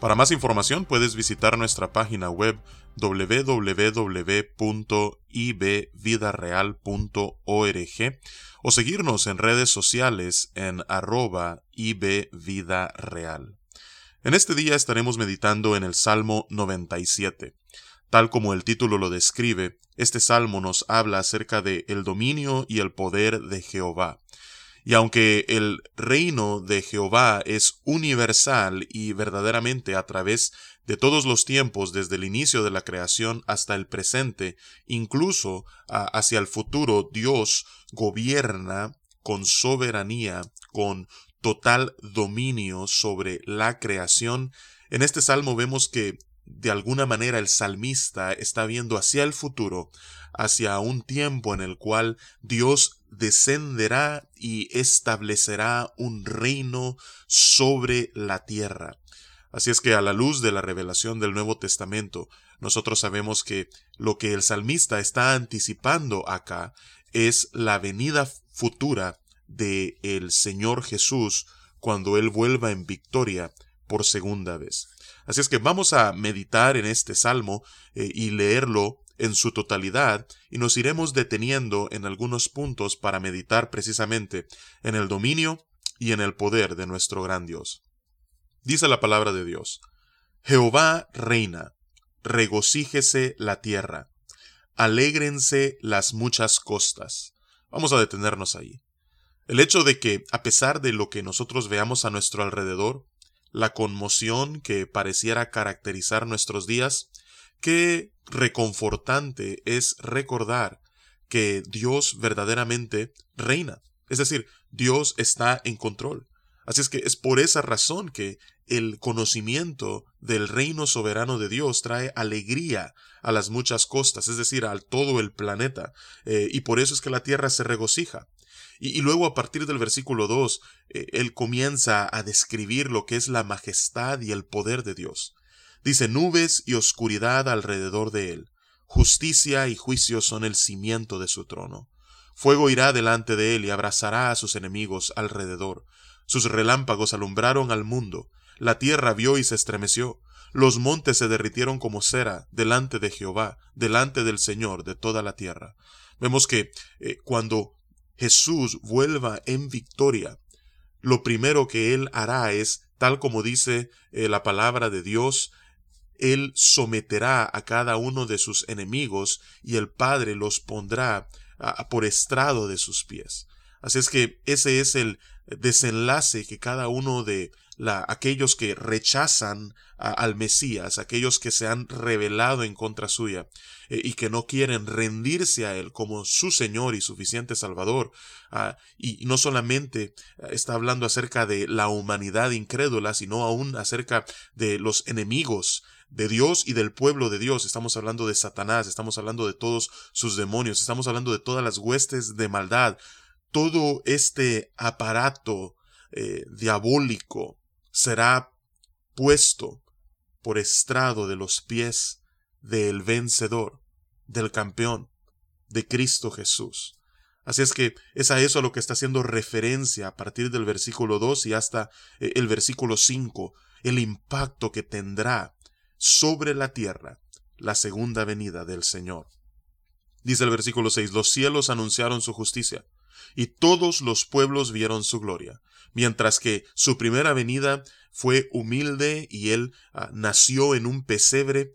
Para más información puedes visitar nuestra página web www.ibvidareal.org o seguirnos en redes sociales en arroba ibvidareal. En este día estaremos meditando en el Salmo 97. Tal como el título lo describe, este salmo nos habla acerca de el dominio y el poder de Jehová. Y aunque el reino de Jehová es universal y verdaderamente a través de todos los tiempos, desde el inicio de la creación hasta el presente, incluso hacia el futuro, Dios gobierna con soberanía, con total dominio sobre la creación. En este salmo vemos que de alguna manera el salmista está viendo hacia el futuro, hacia un tiempo en el cual Dios descenderá y establecerá un reino sobre la tierra. Así es que a la luz de la revelación del Nuevo Testamento, nosotros sabemos que lo que el salmista está anticipando acá es la venida futura de el Señor Jesús cuando Él vuelva en victoria por segunda vez. Así es que vamos a meditar en este salmo eh, y leerlo en su totalidad y nos iremos deteniendo en algunos puntos para meditar precisamente en el dominio y en el poder de nuestro gran Dios. Dice la palabra de Dios, Jehová reina, regocíjese la tierra, alégrense las muchas costas. Vamos a detenernos ahí. El hecho de que, a pesar de lo que nosotros veamos a nuestro alrededor, la conmoción que pareciera caracterizar nuestros días, qué reconfortante es recordar que Dios verdaderamente reina. Es decir, Dios está en control. Así es que es por esa razón que el conocimiento del reino soberano de Dios trae alegría a las muchas costas, es decir, a todo el planeta, eh, y por eso es que la tierra se regocija. Y, luego a partir del versículo 2, eh, él comienza a describir lo que es la majestad y el poder de Dios. Dice nubes y oscuridad alrededor de él. Justicia y juicio son el cimiento de su trono. Fuego irá delante de él y abrazará a sus enemigos alrededor. Sus relámpagos alumbraron al mundo. La tierra vio y se estremeció. Los montes se derritieron como cera delante de Jehová, delante del Señor de toda la tierra. Vemos que eh, cuando Jesús vuelva en victoria, lo primero que él hará es, tal como dice eh, la palabra de Dios, él someterá a cada uno de sus enemigos y el Padre los pondrá por estrado de sus pies. Así es que ese es el desenlace que cada uno de aquellos que rechazan al Mesías, aquellos que se han rebelado en contra suya eh, y que no quieren rendirse a Él como su Señor y suficiente Salvador. Ah, y no solamente está hablando acerca de la humanidad incrédula, sino aún acerca de los enemigos de Dios y del pueblo de Dios. Estamos hablando de Satanás, estamos hablando de todos sus demonios, estamos hablando de todas las huestes de maldad, todo este aparato eh, diabólico será puesto por estrado de los pies del vencedor, del campeón, de Cristo Jesús. Así es que es a eso a lo que está haciendo referencia a partir del versículo 2 y hasta eh, el versículo 5, el impacto que tendrá sobre la tierra la segunda venida del Señor. Dice el versículo 6, los cielos anunciaron su justicia, y todos los pueblos vieron su gloria, mientras que su primera venida fue humilde y él ah, nació en un pesebre,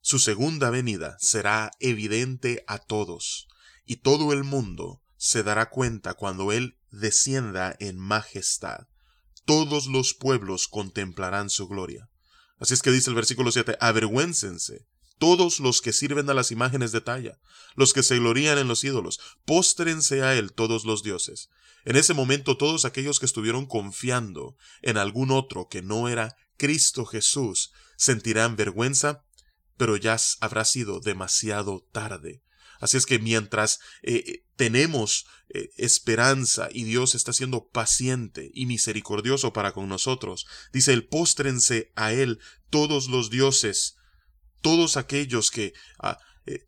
su segunda venida será evidente a todos, y todo el mundo se dará cuenta cuando él descienda en majestad. Todos los pueblos contemplarán su gloria. Así es que dice el versículo 7, avergüéncense todos los que sirven a las imágenes de talla, los que se glorían en los ídolos, póstrense a él todos los dioses. En ese momento todos aquellos que estuvieron confiando en algún otro que no era Cristo Jesús sentirán vergüenza, pero ya habrá sido demasiado tarde. Así es que mientras eh, eh, tenemos eh, esperanza y Dios está siendo paciente y misericordioso para con nosotros, dice el póstrense a Él todos los dioses, todos aquellos que ah,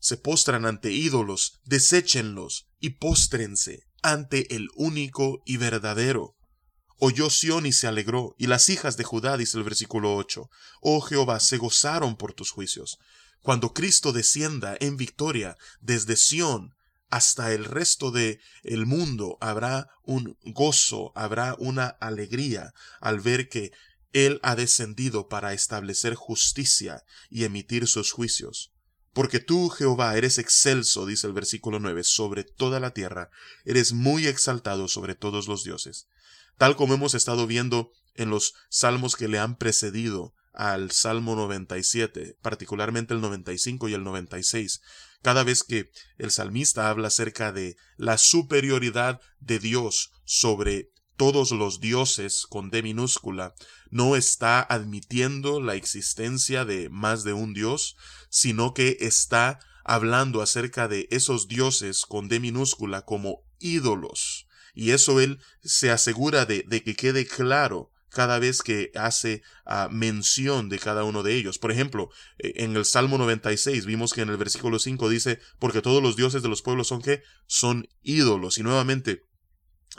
se postran ante ídolos, deséchenlos y póstrense ante el único y verdadero. Oyó Sión y se alegró, y las hijas de Judá, dice el versículo 8, Oh Jehová, se gozaron por tus juicios. Cuando Cristo descienda en victoria desde Sión hasta el resto de el mundo habrá un gozo, habrá una alegría al ver que él ha descendido para establecer justicia y emitir sus juicios. Porque tú, Jehová, eres excelso, dice el versículo 9, sobre toda la tierra, eres muy exaltado sobre todos los dioses. Tal como hemos estado viendo en los salmos que le han precedido, al Salmo 97, particularmente el 95 y el 96. Cada vez que el salmista habla acerca de la superioridad de Dios sobre todos los dioses con D minúscula, no está admitiendo la existencia de más de un dios, sino que está hablando acerca de esos dioses con D minúscula como ídolos. Y eso él se asegura de, de que quede claro cada vez que hace ah, mención de cada uno de ellos. Por ejemplo, eh, en el Salmo 96 vimos que en el versículo 5 dice, porque todos los dioses de los pueblos son que son ídolos. Y nuevamente,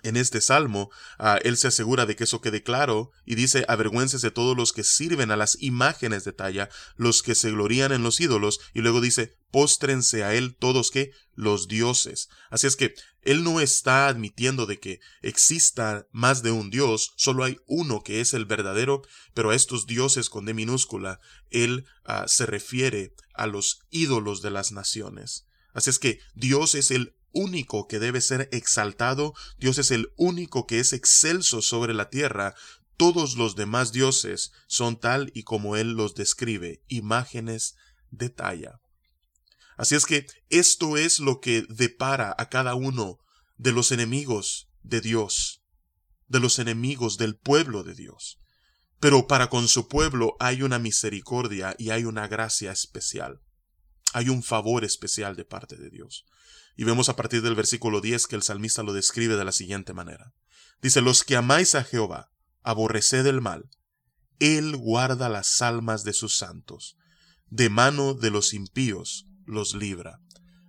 en este salmo, ah, él se asegura de que eso quede claro y dice, de todos los que sirven a las imágenes de talla, los que se glorían en los ídolos, y luego dice, póstrense a él todos que los dioses. Así es que él no está admitiendo de que exista más de un dios, solo hay uno que es el verdadero, pero a estos dioses con D minúscula, él ah, se refiere a los ídolos de las naciones. Así es que Dios es el único que debe ser exaltado, Dios es el único que es excelso sobre la tierra, todos los demás dioses son tal y como Él los describe, imágenes de talla. Así es que esto es lo que depara a cada uno de los enemigos de Dios, de los enemigos del pueblo de Dios. Pero para con su pueblo hay una misericordia y hay una gracia especial. Hay un favor especial de parte de Dios. Y vemos a partir del versículo 10 que el salmista lo describe de la siguiente manera. Dice, los que amáis a Jehová, aborreced el mal. Él guarda las almas de sus santos. De mano de los impíos los libra.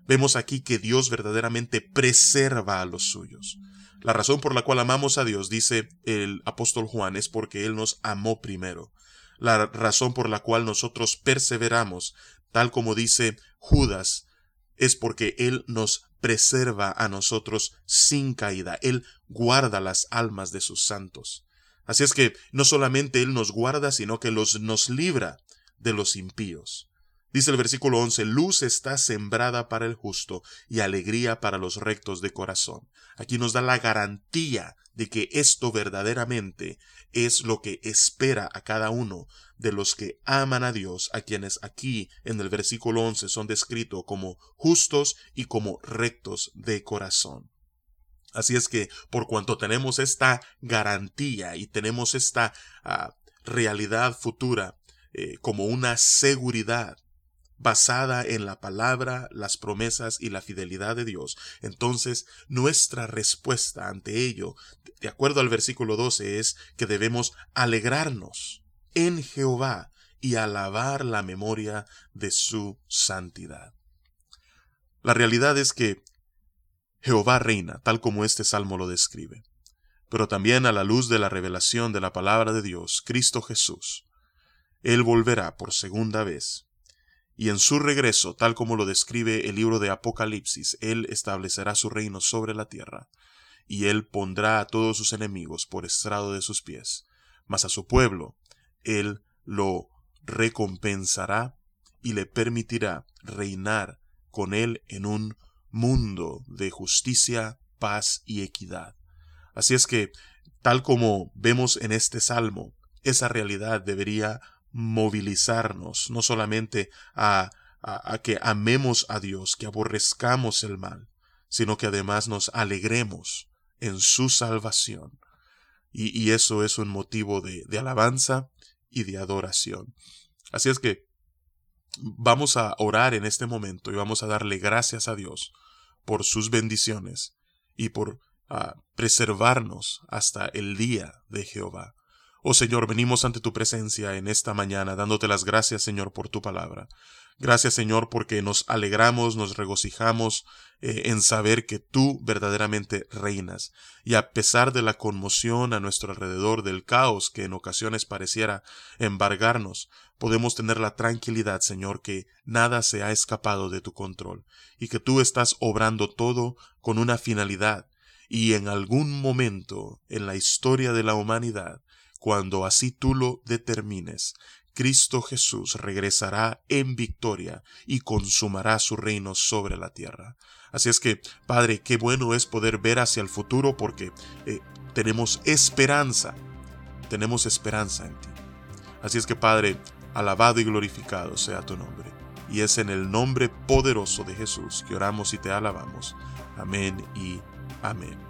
Vemos aquí que Dios verdaderamente preserva a los suyos. La razón por la cual amamos a Dios, dice el apóstol Juan, es porque Él nos amó primero. La razón por la cual nosotros perseveramos, tal como dice Judas, es porque Él nos preserva a nosotros sin caída. Él guarda las almas de sus santos. Así es que no solamente Él nos guarda, sino que los, nos libra de los impíos. Dice el versículo 11, luz está sembrada para el justo y alegría para los rectos de corazón. Aquí nos da la garantía de que esto verdaderamente es lo que espera a cada uno de los que aman a Dios, a quienes aquí en el versículo 11 son descritos como justos y como rectos de corazón. Así es que por cuanto tenemos esta garantía y tenemos esta ah, realidad futura eh, como una seguridad basada en la palabra, las promesas y la fidelidad de Dios, entonces nuestra respuesta ante ello, de acuerdo al versículo 12, es que debemos alegrarnos en Jehová y alabar la memoria de su santidad. La realidad es que Jehová reina, tal como este salmo lo describe. Pero también a la luz de la revelación de la palabra de Dios, Cristo Jesús, Él volverá por segunda vez. Y en su regreso, tal como lo describe el libro de Apocalipsis, Él establecerá su reino sobre la tierra, y Él pondrá a todos sus enemigos por estrado de sus pies. Mas a su pueblo él lo recompensará y le permitirá reinar con Él en un mundo de justicia, paz y equidad. Así es que, tal como vemos en este salmo, esa realidad debería movilizarnos no solamente a, que amemos a Dios, que aborrezcamos el mal, sino que además nos alegremos en su salvación. Y, eso es un motivo de, de alabanza y de adoración. Así es que Vamos a orar en este momento y vamos a darle gracias a Dios por sus bendiciones y por ah, preservarnos hasta el día de Jehová. Oh Señor, venimos ante tu presencia en esta mañana, dándote las gracias, Señor, por tu palabra. Gracias, Señor, porque nos alegramos, nos regocijamos eh, en saber que tú verdaderamente reinas. Y a pesar de la conmoción a nuestro alrededor, del caos que en ocasiones pareciera embargarnos, podemos tener la tranquilidad, Señor, que nada se ha escapado de tu control, y que tú estás obrando todo con una finalidad, y en algún momento en la historia de la humanidad, cuando así tú lo determines, Cristo Jesús regresará en victoria y consumará su reino sobre la tierra. Así es que, Padre, qué bueno es poder ver hacia el futuro porque eh, tenemos esperanza, tenemos esperanza en ti. Así es que, Padre, alabado y glorificado sea tu nombre. Y es en el nombre poderoso de Jesús que oramos y te alabamos. Amén y amén.